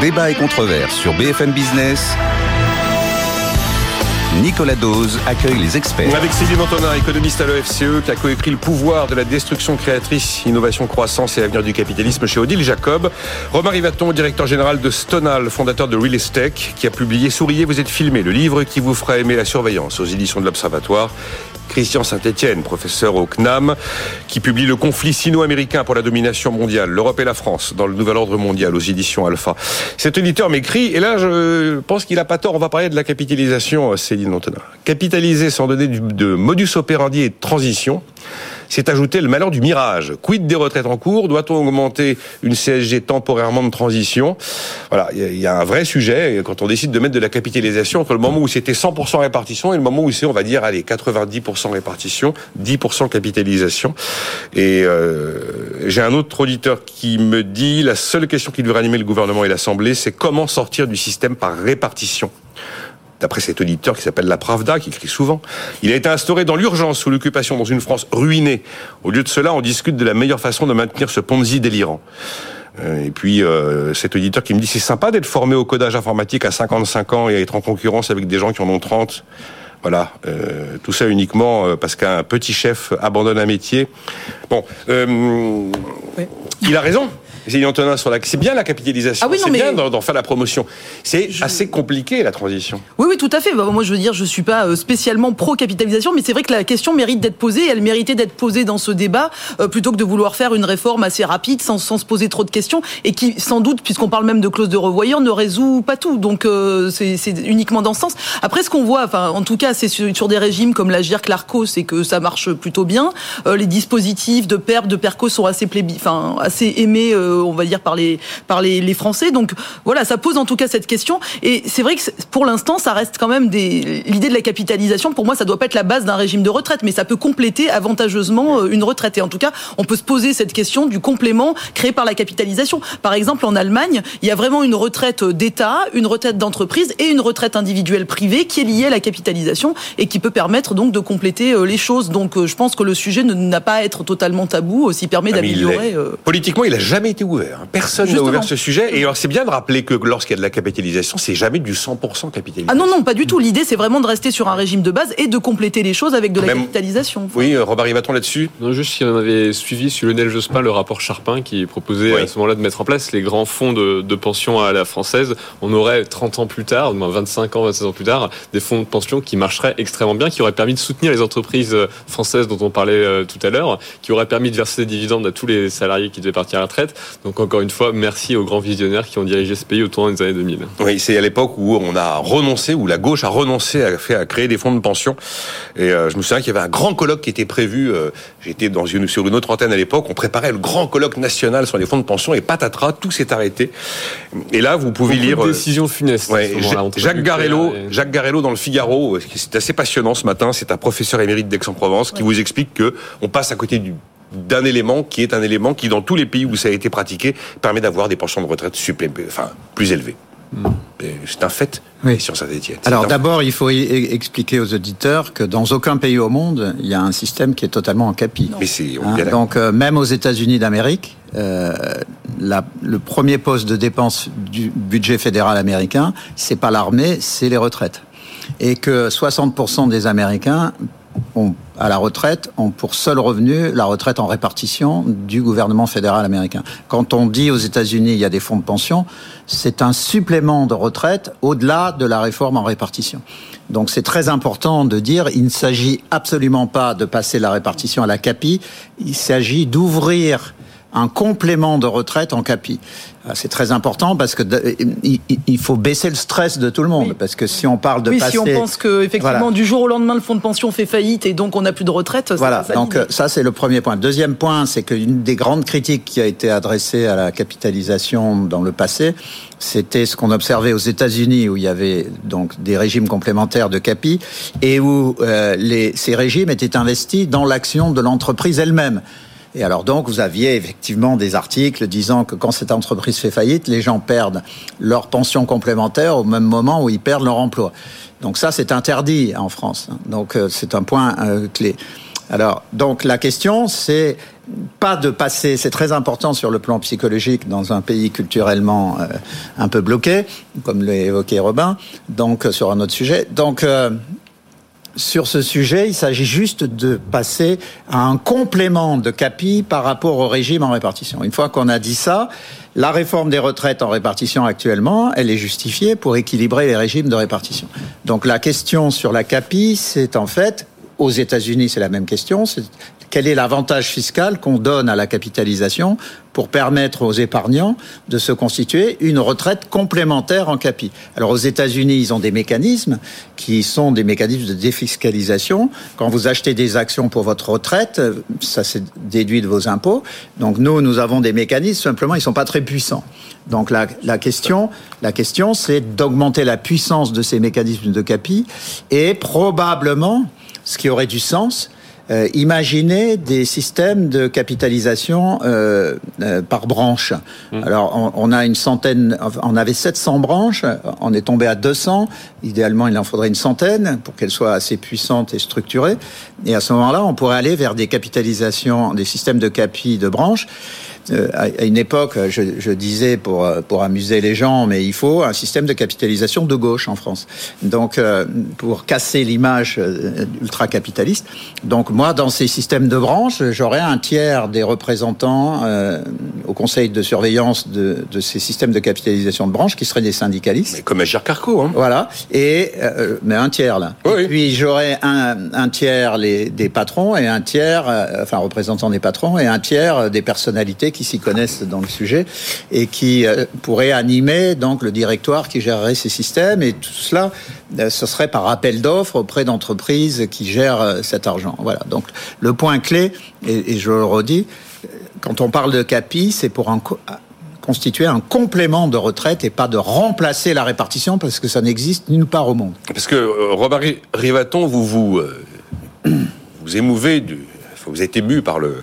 Débat et controverse sur BFM Business. Nicolas Dose accueille les experts. Avec Céline Antonin, économiste à l'OFCE, qui a coécrit le pouvoir de la destruction créatrice, innovation, croissance et avenir du capitalisme chez Odile Jacob. Romain Rivaton, directeur général de Stonal, fondateur de Real Estate, qui a publié Souriez, vous êtes filmé, le livre qui vous fera aimer la surveillance aux éditions de l'Observatoire. Christian Saint-Etienne, professeur au CNAM, qui publie Le conflit sino-américain pour la domination mondiale, l'Europe et la France, dans le Nouvel Ordre mondial, aux éditions Alpha. Cet éditeur m'écrit, et là je pense qu'il a pas tort, on va parler de la capitalisation, Céline Antonin. Capitaliser sans donner de modus operandi et de transition, c'est ajouter le malheur du mirage. Quid des retraites en cours? Doit-on augmenter une CSG temporairement de transition? Voilà, il y, a un vrai sujet quand on décide de mettre de la capitalisation entre le moment où c'était 100% répartition et le moment où c'est, on va dire, allez, 90% répartition, 10% capitalisation. Et euh, j'ai un autre auditeur qui me dit la seule question qui devrait animer le gouvernement et l'Assemblée, c'est comment sortir du système par répartition? D'après cet auditeur qui s'appelle La Pravda, qui écrit souvent. Il a été instauré dans l'urgence sous l'occupation dans une France ruinée. Au lieu de cela, on discute de la meilleure façon de maintenir ce Ponzi délirant. Euh, et puis euh, cet auditeur qui me dit c'est sympa d'être formé au codage informatique à 55 ans et à être en concurrence avec des gens qui en ont 30. Voilà, euh, tout ça uniquement parce qu'un petit chef abandonne un métier. Bon, il a raison. C'est bien la capitalisation, ah c'est bien d'en faire la promotion. C'est assez compliqué la transition. Oui, oui, tout à fait. Bah, moi, je veux dire, je suis pas euh, spécialement pro-capitalisation, mais c'est vrai que la question mérite d'être posée. Elle méritait d'être posée dans ce débat euh, plutôt que de vouloir faire une réforme assez rapide sans, sans se poser trop de questions et qui, sans doute, puisqu'on parle même de clause de revoyure, ne résout pas tout. Donc, euh, c'est uniquement dans ce sens. Après, ce qu'on voit, enfin, en tout cas, c'est sur, des régimes comme la GIRC, l'ARCO, c'est que ça marche plutôt bien. les dispositifs de PERP, de PERCO sont assez, plébi, enfin, assez aimés on va dire par les par les, les, Français. Donc voilà, ça pose en tout cas cette question. Et c'est vrai que pour l'instant, ça reste quand même des l'idée de la capitalisation. Pour moi, ça doit pas être la base d'un régime de retraite, mais ça peut compléter avantageusement euh, une retraite. Et en tout cas, on peut se poser cette question du complément créé par la capitalisation. Par exemple, en Allemagne, il y a vraiment une retraite d'État, une retraite d'entreprise et une retraite individuelle privée qui est liée à la capitalisation et qui peut permettre donc de compléter euh, les choses. Donc euh, je pense que le sujet n'a pas à être totalement tabou, aussi permet ah, d'améliorer. Politiquement, il a jamais été ouvert. Hein. Personne n'a ouvert ce sujet. Et alors, c'est bien de rappeler que lorsqu'il y a de la capitalisation, c'est jamais du 100% capitalisation. Ah non, non, pas du tout. L'idée, c'est vraiment de rester sur un régime de base et de compléter les choses avec de la capitalisation. Oui, euh, Robert Rivaton là-dessus Non, juste si on avait suivi sur Lionel Jospin le rapport Charpin qui proposait à ce moment-là de mettre en place les grands fonds de, pension à la française, on aurait 30 ans plus tard, 25 ans, 26 ans plus tard, des fonds de pension qui marcheraient extrêmement bien, qui auraient permis de soutenir les entreprises françaises dont on parlait euh, tout à l'heure, qui auraient permis de verser des dividendes à tous les salariés qui devaient partir à la retraite. Donc encore une fois, merci aux grands visionnaires qui ont dirigé ce pays autour des années 2000. Oui, c'est à l'époque où on a renoncé, où la gauche a renoncé à, faire, à créer des fonds de pension. Et euh, je me souviens qu'il y avait un grand colloque qui était prévu. Euh, j'étais dans une, sur une autre antenne à l'époque. On préparait le grand colloque national sur les fonds de pension et patatras, tout s'est arrêté. Et là, vous pouvez lire. Une euh, décision funeste. Jacques Garello, Jacques Garello dans le Figaro, c'est assez passionnant ce matin. C'est un professeur émérite d'Aix-en-Provence qui vous explique que on passe à côté du d'un élément qui est un élément qui, dans tous les pays où ça a été pratiqué, permet d'avoir des pensions de retraite enfin, plus élevées. Hmm. C'est un fait oui. sur Saint-Etienne. Alors d'abord, il faut expliquer aux auditeurs que dans aucun pays au monde, il y a un système qui est totalement en capi. Mais hein, donc euh, même aux États-Unis d'Amérique, euh, le premier poste de dépense du budget fédéral américain, c'est pas l'armée, c'est les retraites. Et que 60% des Américains à la retraite ont pour seul revenu la retraite en répartition du gouvernement fédéral américain. Quand on dit aux États-Unis il y a des fonds de pension, c'est un supplément de retraite au-delà de la réforme en répartition. Donc c'est très important de dire il ne s'agit absolument pas de passer la répartition à la CAPI, il s'agit d'ouvrir un complément de retraite en capi. Ah, c'est très important parce que il faut baisser le stress de tout le monde. Parce que si on parle de oui, passer... si on pense que effectivement du jour au lendemain le fonds de pension fait faillite et donc on n'a plus de retraite. Voilà. donc ça c'est le premier point. Deuxième point, c'est qu'une des grandes critiques qui a été adressée à la capitalisation dans le passé, c'était ce qu'on observait aux États-Unis où il y avait donc des régimes complémentaires de capi et où euh, les, ces régimes étaient investis dans l'action de l'entreprise elle-même. Et alors donc, vous aviez effectivement des articles disant que quand cette entreprise fait faillite, les gens perdent leur pension complémentaire au même moment où ils perdent leur emploi. Donc ça, c'est interdit en France. Donc euh, c'est un point euh, clé. Alors, donc la question, c'est pas de passer, c'est très important sur le plan psychologique dans un pays culturellement euh, un peu bloqué, comme l'a évoqué Robin, donc sur un autre sujet. Donc, sur ce sujet, il s'agit juste de passer à un complément de CAPI par rapport au régime en répartition. Une fois qu'on a dit ça, la réforme des retraites en répartition actuellement, elle est justifiée pour équilibrer les régimes de répartition. Donc la question sur la CAPI, c'est en fait, aux États-Unis, c'est la même question, quel est l'avantage fiscal qu'on donne à la capitalisation pour permettre aux épargnants de se constituer une retraite complémentaire en capi. Alors aux États-Unis, ils ont des mécanismes qui sont des mécanismes de défiscalisation. Quand vous achetez des actions pour votre retraite, ça c'est déduit de vos impôts. Donc nous, nous avons des mécanismes, simplement ils sont pas très puissants. Donc la question, la question, c'est d'augmenter la puissance de ces mécanismes de capi et probablement, ce qui aurait du sens, euh, imaginez des systèmes de capitalisation euh, euh, par branche. Mmh. Alors, on, on, a une centaine, on avait 700 branches, on est tombé à 200. Idéalement, il en faudrait une centaine pour qu'elles soient assez puissantes et structurées. Et à ce moment-là, on pourrait aller vers des capitalisations, des systèmes de capi de branches euh, à une époque, je, je, disais pour, euh, pour amuser les gens, mais il faut un système de capitalisation de gauche en France. Donc, euh, pour casser l'image ultra-capitaliste. Donc, moi, dans ces systèmes de branches, j'aurais un tiers des représentants euh, au conseil de surveillance de, de, ces systèmes de capitalisation de branches qui seraient des syndicalistes. Mais comme Agir Carco, hein. Voilà. Et, mais un tiers, là. Oui. Et puis, j'aurais un, un tiers les, des patrons et un tiers, enfin, représentants des patrons et un tiers des personnalités qui s'y connaissent dans le sujet et qui euh, pourraient animer donc le directoire qui gérerait ces systèmes et tout cela euh, ce serait par appel d'offres auprès d'entreprises qui gèrent euh, cet argent. Voilà. Donc le point clé et, je le redis quand on parle de CAPI, c'est pour un constituer un complément de retraite et pas de remplacer la répartition parce que ça n'existe nulle part au monde. Parce que Robert Rivaton, vous vous, vous émouvez du, vous êtes ému par le,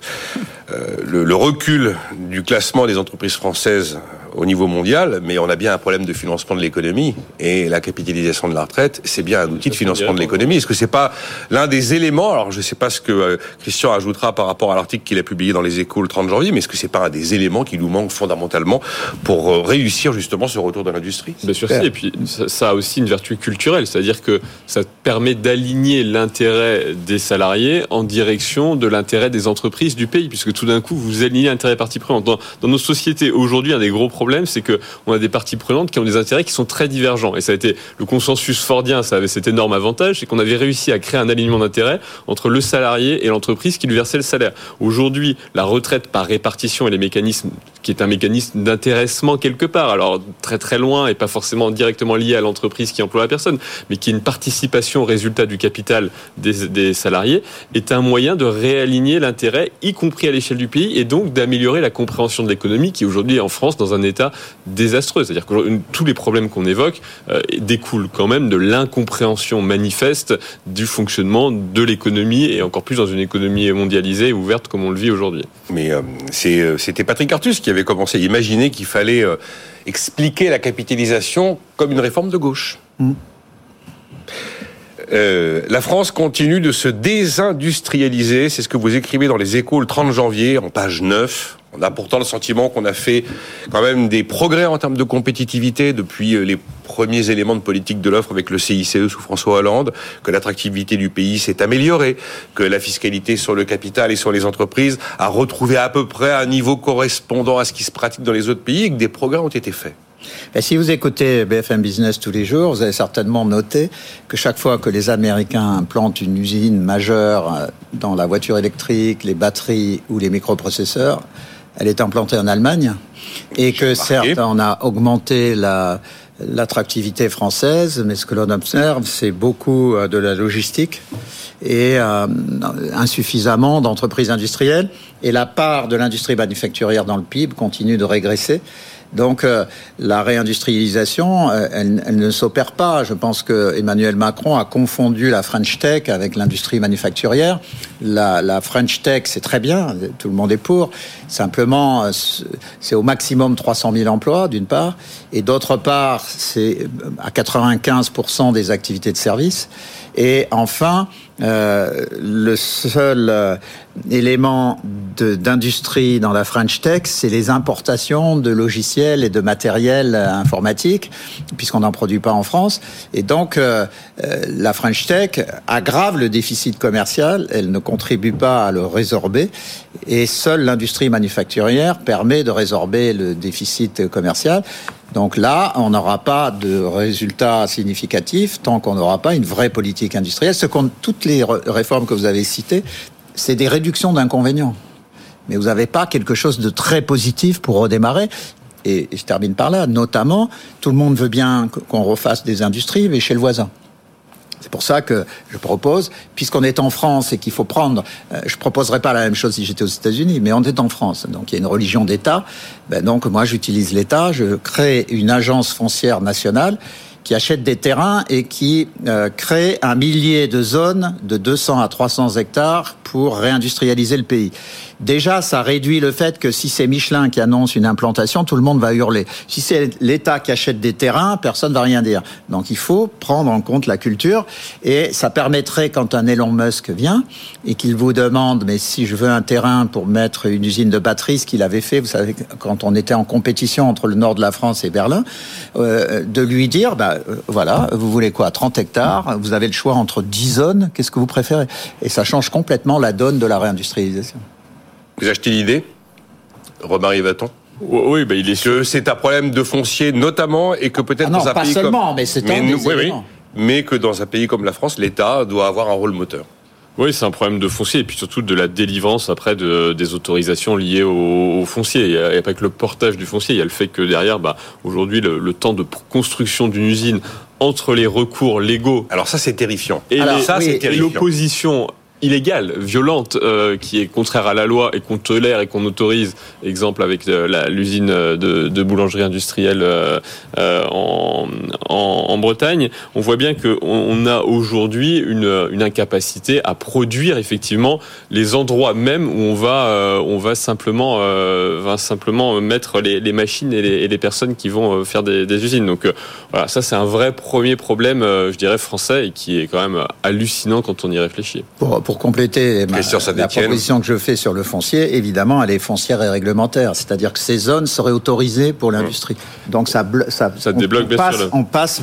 le, le, recul du classement des entreprises françaises au niveau mondial, mais on a bien un problème de financement de l'économie et la capitalisation de la retraite, c'est bien un outil de financement de l'économie. Est-ce que c'est pas l'un des éléments? Alors, je ne sais pas ce que euh, Christian ajoutera par rapport à l'article qu'il a publié dans les Échos le 30 janvier, mais est-ce que c'est pas un des éléments qui nous manque fondamentalement pour euh, réussir justement ce retour de l'industrie? Bien sûr, si. Et puis ça, a aussi une vertu culturelle, c'est-à-dire que ça permet d'aligner l'intérêt des salariés en direction de l'intérêt des entreprises du pays, puisque tout d'un coup vous alignez l'intérêt partie prenante. Dans, dans nos sociétés aujourd'hui, un des gros problèmes problème, c'est que on a des parties prenantes qui ont des intérêts qui sont très divergents. Et ça a été le consensus fordien, ça avait cet énorme avantage, c'est qu'on avait réussi à créer un alignement d'intérêts entre le salarié et l'entreprise qui lui versait le salaire. Aujourd'hui, la retraite par répartition et les mécanismes, qui est un mécanisme d'intéressement quelque part, alors très très loin et pas forcément directement lié à l'entreprise qui emploie la personne, mais qui est une participation au résultat du capital des, des salariés, est un moyen de réaligner l'intérêt, y compris à l'échelle du pays, et donc d'améliorer la compréhension de l'économie qui aujourd'hui en France dans un état état désastreux. C'est-à-dire que tous les problèmes qu'on évoque euh, découlent quand même de l'incompréhension manifeste du fonctionnement de l'économie et encore plus dans une économie mondialisée et ouverte comme on le vit aujourd'hui. Mais euh, c'était Patrick Artus qui avait commencé à imaginer qu'il fallait euh, expliquer la capitalisation comme une réforme de gauche. Mmh. Euh, la France continue de se désindustrialiser, c'est ce que vous écrivez dans les échos le 30 janvier, en page 9. On a pourtant le sentiment qu'on a fait quand même des progrès en termes de compétitivité depuis euh, les premiers éléments de politique de l'offre avec le CICE sous François Hollande, que l'attractivité du pays s'est améliorée, que la fiscalité sur le capital et sur les entreprises a retrouvé à peu près un niveau correspondant à ce qui se pratique dans les autres pays et que des progrès ont été faits. Si vous écoutez BFM Business tous les jours, vous avez certainement noté que chaque fois que les Américains implantent une usine majeure dans la voiture électrique, les batteries ou les microprocesseurs, elle est implantée en Allemagne et que certes, on a augmenté la l'attractivité française, mais ce que l'on observe, c'est beaucoup euh, de la logistique et euh, insuffisamment d'entreprises industrielles. Et la part de l'industrie manufacturière dans le PIB continue de régresser. Donc euh, la réindustrialisation, euh, elle, ne s'opère pas. Je pense que Emmanuel Macron a confondu la French Tech avec l'industrie manufacturière. La, French Tech, c'est très bien, tout le monde est pour. Simplement, c'est au maximum 300 000 emplois, d'une part, et d'autre part, c'est à 95% des activités de service. Et enfin, le seul euh, élément d'industrie dans la French Tech, c'est les importations de logiciels et de matériel euh, informatique, puisqu'on n'en produit pas en France. Et donc, la French Tech aggrave le déficit commercial, elle ne contribue pas à le résorber, et seule l'industrie manufacturière permet de résorber le déficit commercial. Donc là, on n'aura pas de résultats significatifs tant qu'on n'aura pas une vraie politique industrielle. Ce toutes les réformes que vous avez citées, c'est des réductions d'inconvénients. Mais vous n'avez pas quelque chose de très positif pour redémarrer. Et je termine par là. Notamment, tout le monde veut bien qu'on refasse des industries, mais chez le voisin. C'est pour ça que je propose, puisqu'on est en France et qu'il faut prendre, euh, je proposerais pas la même chose si j'étais aux États-Unis, mais on est en France, donc il y a une religion d'État. Ben donc moi j'utilise l'État, je crée une agence foncière nationale qui achète des terrains et qui euh, crée un millier de zones de 200 à 300 hectares pour réindustrialiser le pays. Déjà, ça réduit le fait que si c'est Michelin qui annonce une implantation, tout le monde va hurler. Si c'est l'État qui achète des terrains, personne ne va rien dire. Donc il faut prendre en compte la culture et ça permettrait quand un Elon Musk vient et qu'il vous demande mais si je veux un terrain pour mettre une usine de batterie, ce qu'il avait fait, vous savez, quand on était en compétition entre le nord de la France et Berlin, euh, de lui dire bah euh, voilà, vous voulez quoi 30 hectares, vous avez le choix entre 10 zones, qu'est-ce que vous préférez? Et ça change complètement la donne de la réindustrialisation. Vous achetez l'idée Romaric Vaton oui, bah, il est que c'est un problème de foncier notamment et que peut-être ah dans un pas pays seulement, comme mais c'est un oui, oui, mais que dans un pays comme la France, l'État doit avoir un rôle moteur. Oui, c'est un problème de foncier et puis surtout de la délivrance après de, des autorisations liées au, foncier. Il n'y a, pas que le portage du foncier, il y a le fait que derrière, bah, aujourd'hui, le, temps de construction d'une usine entre les recours légaux. Alors ça, c'est terrifiant. Et l'opposition illégale, violente, euh, qui est contraire à la loi et qu'on tolère et qu'on autorise, exemple avec euh, l'usine de, de, boulangerie industrielle euh, en, en, Bretagne, on voit bien qu'on on a aujourd'hui une, une, incapacité à produire effectivement les endroits même où on va, on va simplement, va simplement mettre les, les machines et les, et les, personnes qui vont faire des, des usines. Donc voilà, ça c'est un vrai premier problème, je dirais français et qui est quand même hallucinant quand on y réfléchit compléter la proposition que je fais sur le foncier, évidemment, elle est foncière et réglementaire. C'est-à-dire que ces zones seraient autorisées pour l'industrie. Donc ça, ça, ça débloque on, passe, sûr, on passe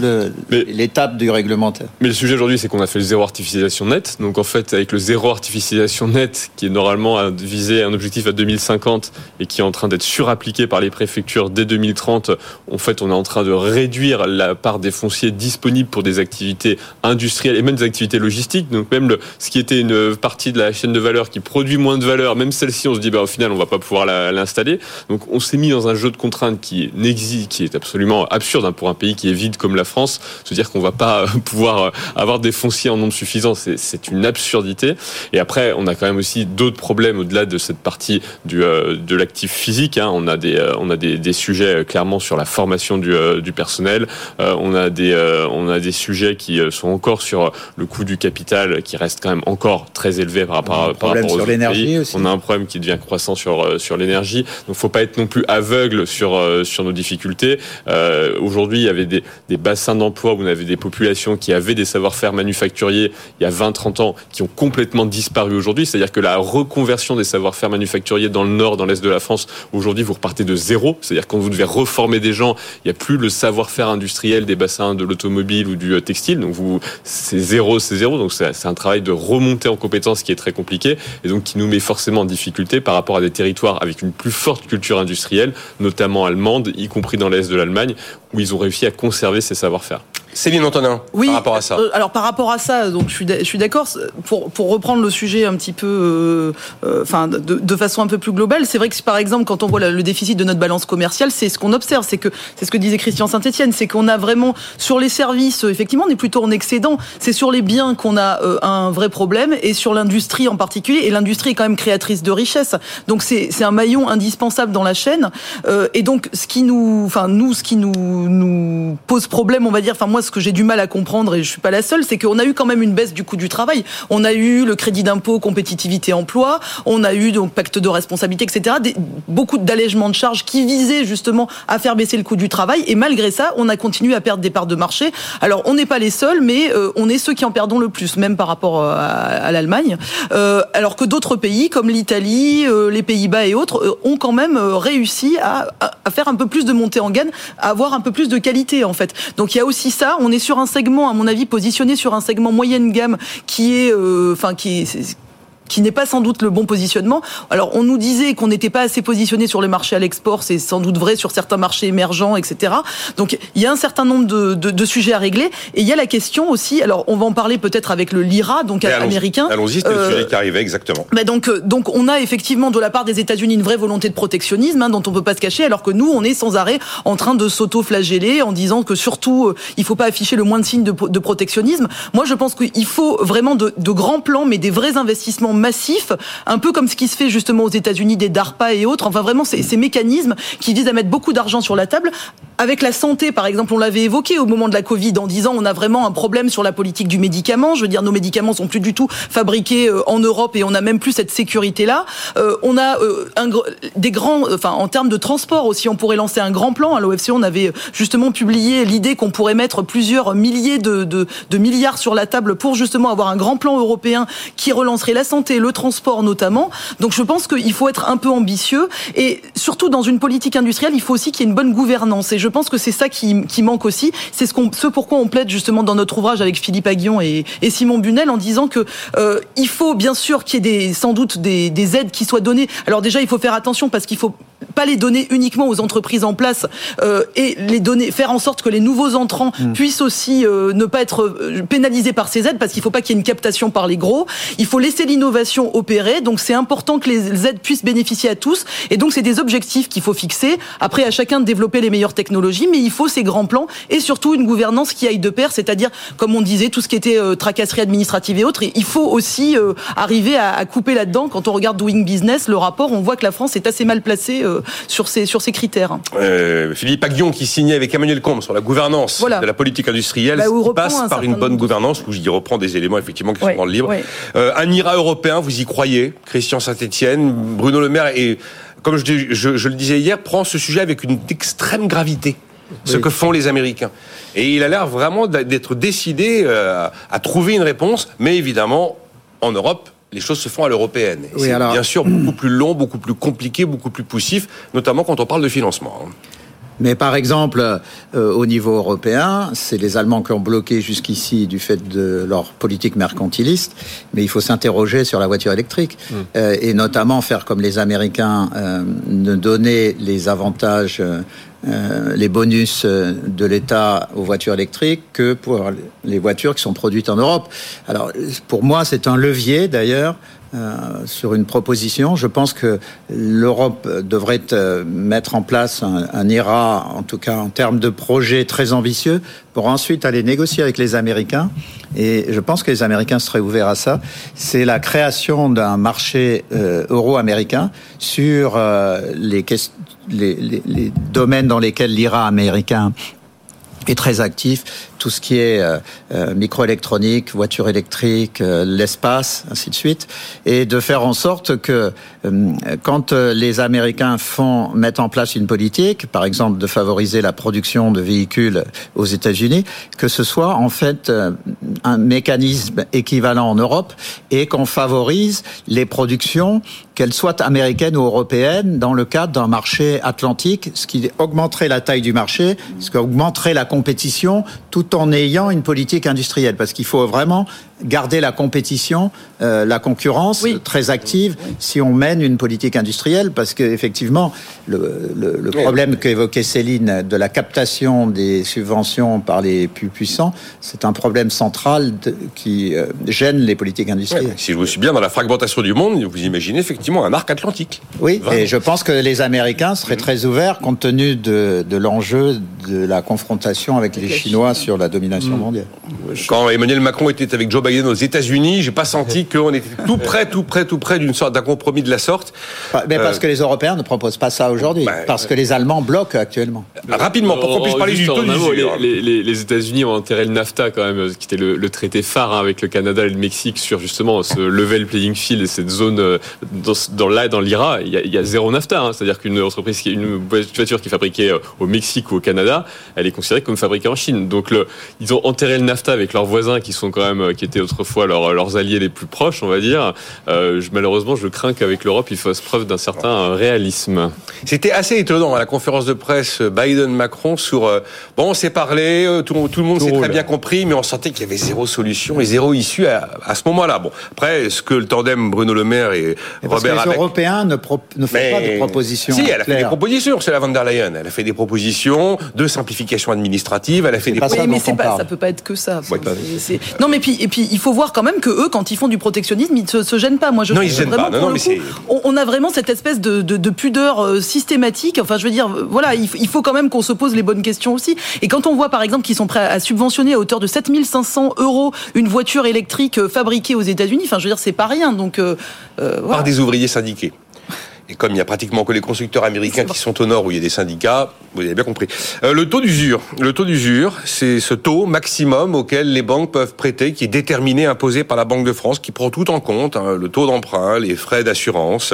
l'étape du réglementaire. Mais le sujet aujourd'hui, c'est qu'on a fait le zéro artificialisation net. Donc en fait, avec le zéro artificialisation net, qui est normalement visé un objectif à 2050 et qui est en train d'être surappliqué par les préfectures dès 2030, en fait, on est en train de réduire la part des fonciers disponibles pour des activités industrielles et même des activités logistiques. Donc même le, ce qui était une partie de la chaîne de valeur qui produit moins de valeur, même celle-ci, on se dit, bah, au final, on va pas pouvoir l'installer. Donc, on s'est mis dans un jeu de contraintes qui n'existe, qui est absolument absurde hein, pour un pays qui est vide comme la France. Se dire qu'on va pas pouvoir euh, avoir des fonciers en nombre suffisant, c'est une absurdité. Et après, on a quand même aussi d'autres problèmes au-delà de cette partie du, euh, de l'actif physique. Hein. On a des, euh, on a des, des, sujets clairement sur la formation du, du personnel. on a des, on a des sujets qui sont encore sur le coût du capital qui reste quand même encore très élevé par, rapport, par rapport sur l'énergie aussi. On a un problème qui devient croissant sur euh, sur l'énergie. Donc, faut pas être non plus aveugle sur euh, sur nos difficultés. Euh, Aujourd'hui, il y avait des, des bassins d'emploi où on avait des populations qui avaient des savoir-faire manufacturiers il y a 20-30 ans qui ont complètement disparu aujourd'hui. C'est-à-dire que la reconversion des savoir-faire manufacturiers dans le nord, dans l'est de la France, aujourd'hui, vous repartez de zéro. C'est-à-dire quand vous devez reformer des gens, il n'y a plus le savoir-faire industriel des bassins de l'automobile ou du textile. Donc, vous, c'est zéro, c'est zéro. Donc, c'est un travail de remonter en compétences qui est très compliqué et donc qui nous met forcément en difficulté par rapport à des territoires avec une plus forte culture industrielle, notamment allemande, y compris dans l'est de l'Allemagne, où ils ont réussi à conserver ces savoir-faire. Céline Antonin, oui, par rapport à ça. Euh, alors par rapport à ça, donc je suis je suis d'accord pour pour reprendre le sujet un petit peu, euh, euh, enfin de, de, façon un peu plus globale. C'est vrai que par exemple quand on voit le déficit de notre balance commerciale, c'est ce qu'on observe, c'est que c'est ce que disait Christian Saint-Etienne, c'est qu'on a vraiment sur les services, effectivement, on est plutôt en excédent. C'est sur les biens qu'on a un vrai problème et sur l'industrie en particulier. Et l'industrie est quand même créatrice de richesse, donc c'est c'est un maillon indispensable dans la chaîne. et donc ce qui nous, enfin nous, ce qui nous nous pose problème, on va dire, enfin moi ce que j'ai du mal à comprendre, et je suis pas la seule, c'est qu'on a eu quand même une baisse du coût du travail. On a eu le crédit d'impôt, compétitivité, emploi. On a eu donc pacte de responsabilité, etc. Beaucoup d'allègements de charges qui visaient justement à faire baisser le coût du travail. Et malgré ça, on a continué à perdre des parts de marché. Alors, on n'est pas les seuls, mais euh, on est ceux qui en perdons le plus, même par rapport euh, à, l'Allemagne. Euh, alors que d'autres pays, comme l'Italie, les Pays-Bas et autres, ont quand même réussi à, faire un peu plus de montée en gaine, à avoir un peu plus de qualité, en fait. Donc, il y a aussi ça on est sur un segment, à mon avis, positionné sur un segment moyenne gamme qui est, euh, enfin, qui est qui n'est pas sans doute le bon positionnement. Alors, on nous disait qu'on n'était pas assez positionné sur les marchés à l'export, c'est sans doute vrai sur certains marchés émergents, etc. Donc, il y a un certain nombre de, de, de, sujets à régler. Et il y a la question aussi, alors on va en parler peut-être avec le Lira, donc américain. Allons-y, c'est le sujet qui arrivait, exactement. Bah donc, euh, donc, on a effectivement de la part des États-Unis une vraie volonté de protectionnisme, hein, dont on peut pas se cacher, alors que nous, on est sans arrêt en train de s'auto-flageller en disant que surtout, euh, il faut pas afficher le moins de signes de, de protectionnisme. Moi, je pense qu'il faut vraiment de, de grands plans, mais des vrais investissements massif, un peu comme ce qui se fait justement aux États-Unis des DARPA et autres. Enfin, vraiment, ces, ces mécanismes qui visent à mettre beaucoup d'argent sur la table. Avec la santé, par exemple, on l'avait évoqué au moment de la Covid en disant on a vraiment un problème sur la politique du médicament. Je veux dire, nos médicaments sont plus du tout fabriqués euh, en Europe et on n'a même plus cette sécurité-là. Euh, on a euh, des grands, enfin, en termes de transport aussi, on pourrait lancer un grand plan. À l'OFC, on avait justement publié l'idée qu'on pourrait mettre plusieurs milliers de milliards sur la table pour justement avoir un grand plan européen qui relancerait la santé, le transport notamment. Donc je pense qu'il faut être un peu ambitieux et surtout dans une politique industrielle, il faut aussi qu'il y ait une bonne gouvernance. Et je pense que c'est ça qui, qui, manque aussi. C'est ce, ce pourquoi on plaide justement dans notre ouvrage avec Philippe Aguillon et, Simon Bunel en disant que euh, il faut bien sûr qu'il y ait des, sans doute des aides qui soient données. Alors déjà, il faut faire attention parce qu'il faut pas les donner uniquement aux entreprises en place euh, et les donner, faire en sorte que les nouveaux entrants mmh. puissent aussi euh, ne pas être euh, pénalisés par ces aides parce qu'il faut pas qu'il y ait une captation par les gros. Il faut laisser l'innovation opérer. Donc c'est important que les aides puissent bénéficier à tous. Et donc c'est des objectifs qu'il faut fixer. Après à chacun de développer les meilleures technologies, mais il faut ces grands plans et surtout une gouvernance qui aille de pair, c'est-à-dire comme on disait tout ce qui était euh, tracasserie administrative et autres. Et il faut aussi euh, arriver à, à couper là-dedans. Quand on regarde Doing Business, le rapport, on voit que la France est assez mal placée euh, sur ces sur ces critères. Euh, Philippe Aguillon qui signait avec Emmanuel Combe sur la gouvernance voilà. de la politique industrielle bah, passe par une bonne gouvernance où j'y reprends des éléments effectivement qui sont dans le livre. Ouais. Euh, un IRA européen, vous y croyez Christian Saint-Etienne, Bruno Le Maire et comme je, je, je, le disais hier, prend ce sujet avec une extrême gravité. Ce oui. que font les Américains. Et il a l'air vraiment d'être décidé euh, à trouver une réponse, mais évidemment, en Europe, les choses se font à l'européenne. Oui, c'est alors... bien sûr beaucoup plus long, beaucoup plus compliqué, beaucoup plus poussif, notamment quand on parle de financement. Mais par exemple, euh, au niveau européen, c'est les Allemands qui ont bloqué jusqu'ici du fait de leur politique mercantiliste. Mais il faut s'interroger sur la voiture électrique mmh. euh, et notamment faire comme les Américains, euh, ne donner les avantages. Euh, les bonus de l'État aux voitures électriques que pour les voitures qui sont produites en Europe. Alors, pour moi, c'est un levier d'ailleurs euh, sur une proposition. Je pense que l'Europe devrait euh, mettre en place un, un, IRA, en tout cas en termes de projet très ambitieux, pour ensuite aller négocier avec les Américains. Et je pense que les Américains seraient ouverts à ça. C'est la création d'un marché euh, euro-américain sur euh, les, les, domaines dans lesquels l'IRA américain est très actif, tout ce qui est euh, euh, microélectronique, voiture électrique, euh, l'espace, ainsi de suite, et de faire en sorte que euh, quand les Américains font mettre en place une politique, par exemple de favoriser la production de véhicules aux États-Unis, que ce soit en fait un mécanisme équivalent en Europe et qu'on favorise les productions qu'elles soient américaines ou européennes dans le cadre d'un marché atlantique, ce qui augmenterait la taille du marché, ce qui augmenterait la compétition tout en ayant une politique industrielle. Parce qu'il faut vraiment garder la compétition, euh, la concurrence très active si on mène une politique industrielle, parce qu'effectivement, le, le, le problème qu'évoquait Céline de la captation des subventions par les plus puissants, c'est un problème central qui euh, gêne les politiques industrielles. si je vous suis bien dans la fragmentation du monde, vous imaginez effectivement un arc atlantique. Oui, et je pense que les Américains seraient très ouverts compte tenu de, de l'enjeu de la confrontation avec les Chinois sur la domination mm. mondiale. Quand Emmanuel Macron était avec Joe Biden aux États-Unis, j'ai pas senti qu'on était tout près, tout près, tout près d'une sorte d'un compromis de la sorte. Mais parce euh, que les Européens ne proposent pas ça aujourd'hui, bah, parce que les Allemands bloquent actuellement. Rapidement, pour qu'on puisse parler du taux Les, les, les États-Unis ont enterré le NAFTA quand même, qui était le, traité phare hein, avec le Canada et le Mexique sur justement ce level playing field et cette zone euh, dans, dans là dans l'IRA. Il, il, y a zéro NAFTA, hein, c'est-à-dire qu'une entreprise qui une voiture qui est fabriquée euh, au Mexique ou au Canada, elle est considérée comme fabriquée en Chine. Donc le, ils ont enterré le NAFTA avec leurs voisins qui sont quand même qui étaient autrefois leurs alliés les plus proches, on va dire. Euh, malheureusement, je crains qu'avec l'Europe, il fasse preuve d'un certain réalisme. C'était assez étonnant à la conférence de presse Biden-Macron sur bon, on s'est parlé, tout, tout le monde s'est très bien compris, mais on sentait qu'il y avait zéro solution et zéro issue à, ce moment-là. Bon, après, ce que le tandem Bruno Le Maire et, Robert les Européens ne, font pas de propositions. Si, elle a fait des propositions, c'est la von der Leyen. Elle a fait des propositions de simplification administrative. Elle a fait des. propositions. mais c'est pas, ça peut pas être que ça. Non, mais puis et puis il faut voir quand même que eux, quand ils font du protectionnisme, ils se, se gênent pas. Moi, je non, ils se gênent pas. Non, non, mais on, a vraiment cette espèce de, de, de pudeur euh, systématique. Enfin, je veux dire, voilà, il, faut quand même qu'on se pose les bonnes questions aussi. Et quand on voit, par exemple, qu'ils sont prêts à subventionner à hauteur de 7500 euros une voiture électrique euh, fabriquée aux États-Unis, enfin, je veux dire, c'est pas rien. Donc, euh, voilà. Par des ouvriers syndiqués. Et comme il n'y a pratiquement que les constructeurs américains qui sont au nord où il y a des syndicats, vous avez bien compris. Euh, le taux d'usure, le taux d'usure, c'est ce taux maximum auquel les banques peuvent prêter, qui est déterminé, imposé par la Banque de France, qui prend tout en compte, hein, le taux d'emprunt, les frais d'assurance,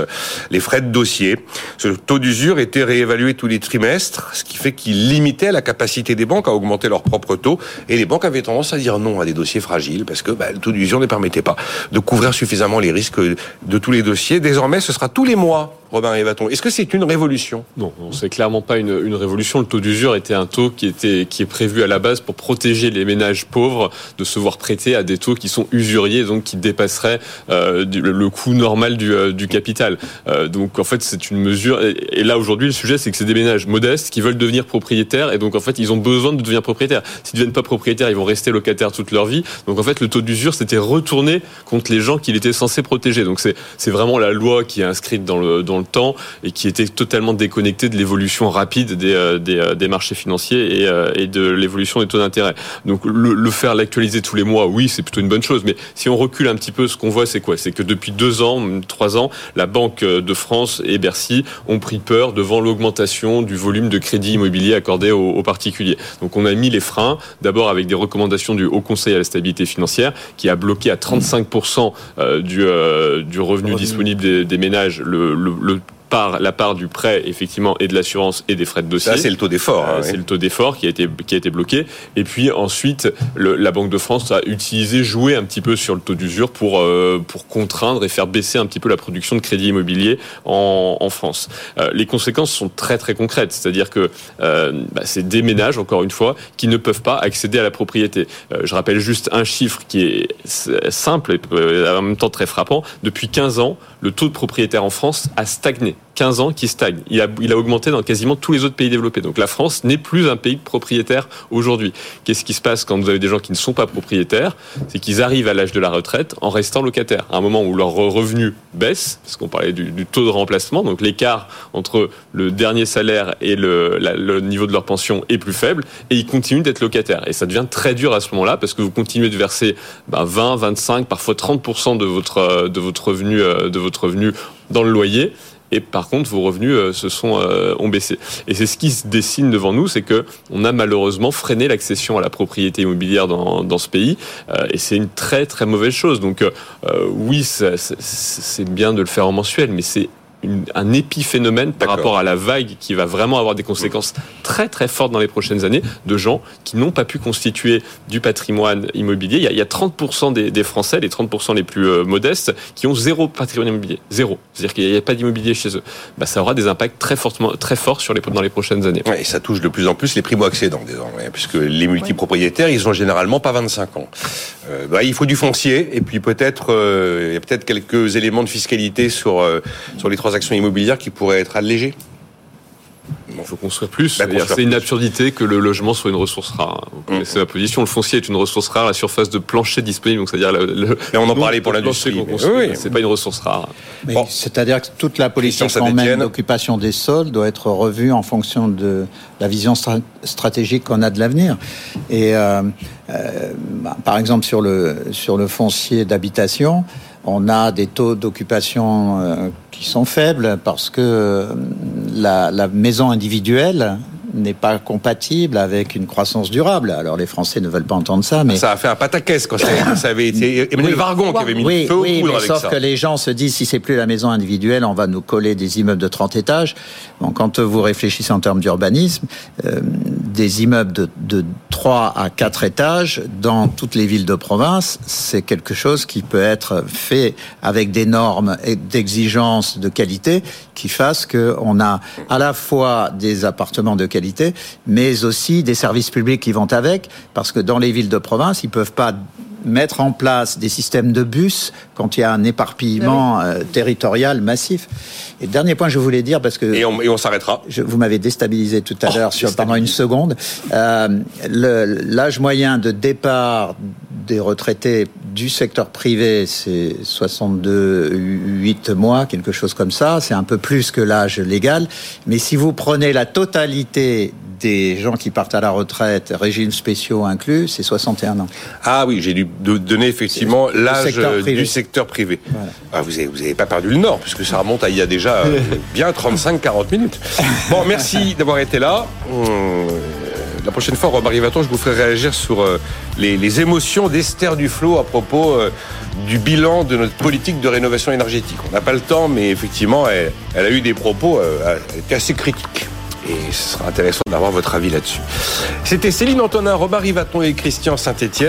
les frais de dossier. Ce taux d'usure était réévalué tous les trimestres, ce qui fait qu'il limitait la capacité des banques à augmenter leur propre taux. Et les banques avaient tendance à dire non à des dossiers fragiles, parce que bah, le taux d'usure ne permettait pas de couvrir suffisamment les risques de tous les dossiers. Désormais, ce sera tous les mois Robin Rivaton. Est-ce que c'est une révolution? Non, c'est clairement pas une, une, révolution. Le taux d'usure était un taux qui était qui est prévu à la base pour protéger les ménages pauvres de se voir prêter à des taux qui sont usuriers, donc qui dépasseraient euh, le coût normal du, euh, du capital. Euh, donc en fait, c'est une mesure. Et, là aujourd'hui, le sujet, c'est que c'est des ménages modestes qui veulent devenir propriétaires, et donc en fait, ils ont besoin de devenir propriétaires. S'ils ne deviennent pas propriétaires, ils vont rester locataires toute leur vie. Donc en fait, le taux d'usure s'était retourné contre les gens qu'il était censé protéger. Donc c'est c'est vraiment la loi qui est inscrite dans le dans le temps et qui était totalement déconnecté de l'évolution rapide des, euh, des, euh, des, marchés financiers et, euh, et de l'évolution des taux d'intérêt. Donc le, le faire l'actualiser tous les mois, oui, c'est plutôt une bonne chose. Mais si on recule un petit peu, ce qu'on voit, c'est quoi? C'est que depuis deux ans, trois ans, la Banque de France et Bercy ont pris peur devant l'augmentation du volume de crédit immobilier accordé aux, aux particuliers. Donc on a mis les freins, d'abord avec des recommandations du Haut Conseil à la stabilité financière, qui a bloqué à 35% du, du revenu disponible des, des ménages le, le, le par la part du prêt effectivement et de l'assurance et des frais de dossier. Ça c'est le taux d'effort. Hein, c'est le taux d'effort qui a été qui a été bloqué. Et puis ensuite, le, la Banque de France a utilisé, joué un petit peu sur le taux d'usure pour euh, pour contraindre et faire baisser un petit peu la production de crédit immobilier en, en France. Euh, les conséquences sont très très concrètes, c'est-à-dire que euh, bah, c'est des ménages encore une fois qui ne peuvent pas accéder à la propriété. Euh, je rappelle juste un chiffre qui est simple et en même temps très frappant. Depuis 15 ans, le taux de propriétaire en France a stagné. 15 ans qui stagne. Il a, augmenté dans quasiment tous les autres pays développés. Donc la France n'est plus un pays de propriétaires aujourd'hui. Qu'est-ce qui se passe quand vous avez des gens qui ne sont pas propriétaires? C'est qu'ils arrivent à l'âge de la retraite en restant locataires. À un moment où leur revenu baisse, parce qu'on parlait du, taux de remplacement, donc l'écart entre le dernier salaire et le, niveau de leur pension est plus faible, et ils continuent d'être locataires. Et ça devient très dur à ce moment-là, parce que vous continuez de verser bah, 20, 25, parfois 30% de votre, de votre revenu, euh, de votre revenu dans le loyer et par contre vos revenus euh, se sont euh, ont baissé. Et c'est ce qui se dessine devant nous, c'est que on a malheureusement freiné l'accession à la propriété immobilière dans, dans ce pays, euh, et c'est une très très mauvaise chose. Donc oui, c'est bien de le faire en mensuel, mais c'est un épiphénomène par rapport à la vague qui va vraiment avoir des conséquences très très fortes dans les prochaines années de gens qui n'ont pas pu constituer du patrimoine immobilier. Il y a, 30% des, Français, les 30% les plus euh, modestes, qui ont zéro patrimoine immobilier. Zéro. C'est-à-dire qu'il n'y a pas d'immobilier chez eux. Bah, ça aura des impacts très, fortement, très forts sur les, dans les prochaines années. et ça touche de plus en plus les primo-accédants désormais, puisque les multipropriétaires, ils ont généralement pas 25 ans. Euh, bah, il faut du foncier, et puis peut-être euh, il y a peut-être quelques éléments de fiscalité sur, sur les transactions immobilières qui pourraient être allégés il faut construire plus. Bah, c'est une absurdité que le logement soit une ressource rare. Vous connaissez ma position. Le foncier est une ressource rare. La surface de plancher disponible, donc c'est-à-dire le, on en parlait pour l'industrie. Oui, c'est pas une ressource rare. C'est-à-dire que toute la politique qu'on mène d'occupation des sols doit être revue en fonction de la vision stratégique qu'on a de l'avenir. Et euh, euh, bah, par exemple sur le sur le foncier d'habitation, on a des taux d'occupation euh, qui sont faibles parce que euh, la, la maison individuelle n'est pas compatible avec une croissance durable. Alors les Français ne veulent pas entendre ça, mais ça a fait un pataquès quand ça, avait été Emmanuel Vargon qui avait mis oui, le feu oui, mais sauf que les gens se disent si c'est plus la maison individuelle, on va nous coller des immeubles de 30 étages. Bon, quand vous réfléchissez en termes d'urbanisme, euh, des immeubles de, de 3 à 4 étages dans toutes les villes de province, c'est quelque chose qui peut être fait avec des normes et d'exigences de qualité qui fassent qu'on a à la fois des appartements de qualité mais aussi des services publics qui vont avec, parce que dans les villes de province, ils peuvent pas mettre en place des systèmes de bus quand il y a un éparpillement euh, territorial massif. Et dernier point, je voulais dire parce que et on, s'arrêtera. vous m'avez déstabilisé tout à oh, l'heure sur pendant une seconde. Euh, L'âge moyen de départ des retraités du secteur privé, c'est 62, 8 mois, quelque chose comme ça. C'est un peu plus que l'âge légal. Mais si vous prenez la totalité des gens qui partent à la retraite, régimes spéciaux inclus, c'est 61 ans. Ah oui, j'ai dû donner effectivement l'âge du secteur privé. Ah, vous n'avez vous avez pas perdu le Nord, puisque ça remonte à il y a déjà euh, bien 35-40 minutes. Bon, merci d'avoir été là. Euh, la prochaine fois, Robert Rivaton, je vous ferai réagir sur euh, les, émotions d'Esther Duflo à propos du bilan de notre politique de rénovation énergétique. On n'a pas le temps, mais effectivement, elle, elle a eu des propos assez critiques. Et ce sera intéressant d'avoir votre avis là-dessus. C'était Céline Antonin, Robert Rivaton et Christian Saint-Etienne.